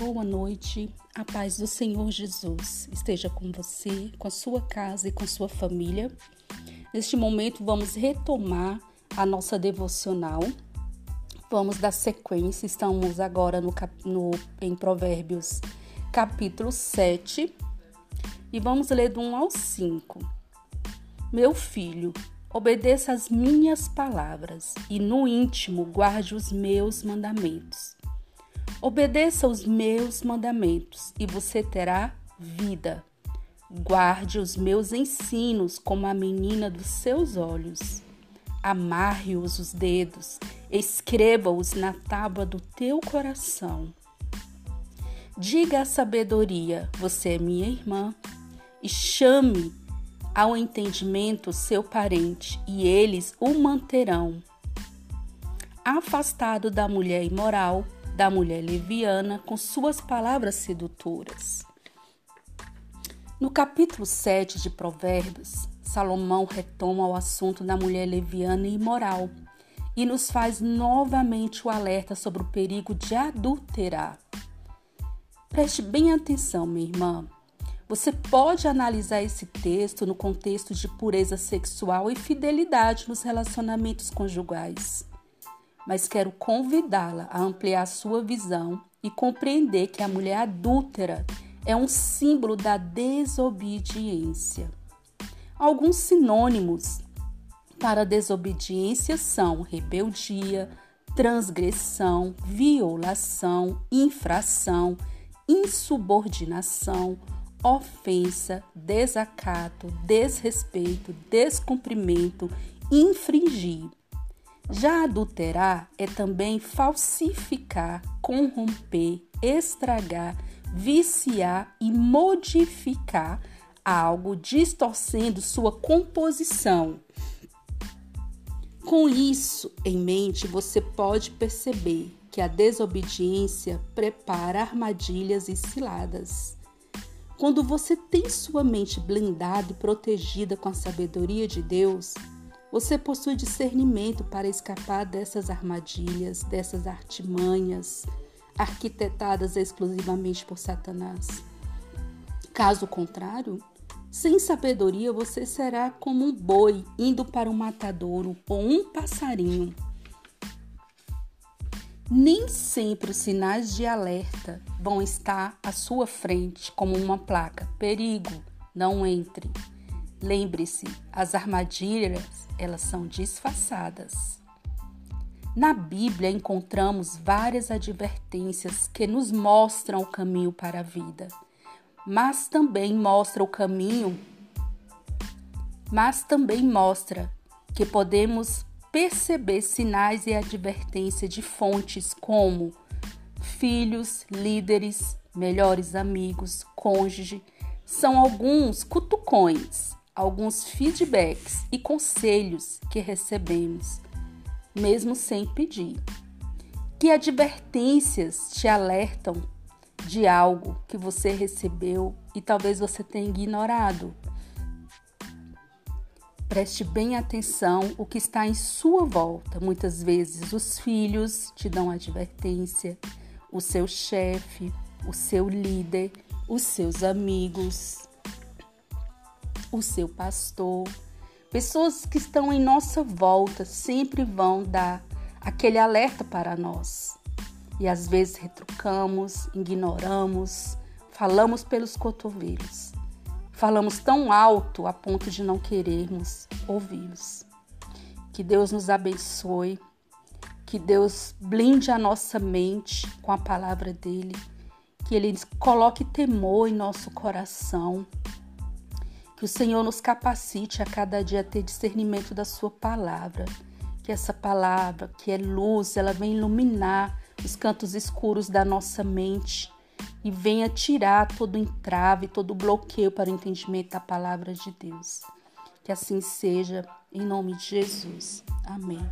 boa noite. A paz do Senhor Jesus esteja com você, com a sua casa e com sua família. Neste momento, vamos retomar a nossa devocional. Vamos dar sequência. Estamos agora no, no, em Provérbios, capítulo 7, e vamos ler do 1 ao 5. Meu filho, obedeça as minhas palavras e no íntimo guarde os meus mandamentos Obedeça os meus mandamentos e você terá vida. Guarde os meus ensinos como a menina dos seus olhos. Amarre-os os dedos, escreva-os na tábua do teu coração. Diga à sabedoria: Você é minha irmã, e chame ao entendimento seu parente, e eles o manterão. Afastado da mulher imoral, da mulher leviana com suas palavras sedutoras. No capítulo 7 de Provérbios, Salomão retoma o assunto da mulher leviana e imoral e nos faz novamente o alerta sobre o perigo de adulterar. Preste bem atenção, minha irmã. Você pode analisar esse texto no contexto de pureza sexual e fidelidade nos relacionamentos conjugais mas quero convidá-la a ampliar sua visão e compreender que a mulher adúltera é um símbolo da desobediência. Alguns sinônimos para desobediência são rebeldia, transgressão, violação, infração, insubordinação, ofensa, desacato, desrespeito, descumprimento, infringir. Já adulterar é também falsificar, corromper, estragar, viciar e modificar algo, distorcendo sua composição. Com isso em mente, você pode perceber que a desobediência prepara armadilhas e ciladas. Quando você tem sua mente blindada e protegida com a sabedoria de Deus, você possui discernimento para escapar dessas armadilhas, dessas artimanhas arquitetadas exclusivamente por Satanás. Caso contrário, sem sabedoria você será como um boi indo para um matadouro ou um passarinho. Nem sempre os sinais de alerta vão estar à sua frente como uma placa: perigo, não entre. Lembre-se, as armadilhas, elas são disfarçadas. Na Bíblia encontramos várias advertências que nos mostram o caminho para a vida, mas também mostra o caminho, mas também mostra que podemos perceber sinais e advertências de fontes como filhos, líderes, melhores amigos, cônjuge, são alguns cutucões alguns feedbacks e conselhos que recebemos, mesmo sem pedir. Que advertências te alertam de algo que você recebeu e talvez você tenha ignorado? Preste bem atenção o que está em sua volta. Muitas vezes os filhos te dão advertência, o seu chefe, o seu líder, os seus amigos, o seu pastor. Pessoas que estão em nossa volta sempre vão dar aquele alerta para nós. E às vezes retrucamos, ignoramos, falamos pelos cotovelos. Falamos tão alto a ponto de não querermos ouvi-los. Que Deus nos abençoe, que Deus blinde a nossa mente com a palavra dele, que ele coloque temor em nosso coração que o Senhor nos capacite a cada dia a ter discernimento da Sua palavra. Que essa palavra, que é luz, ela venha iluminar os cantos escuros da nossa mente e venha tirar todo entrave, todo bloqueio para o entendimento da palavra de Deus. Que assim seja, em nome de Jesus. Amém.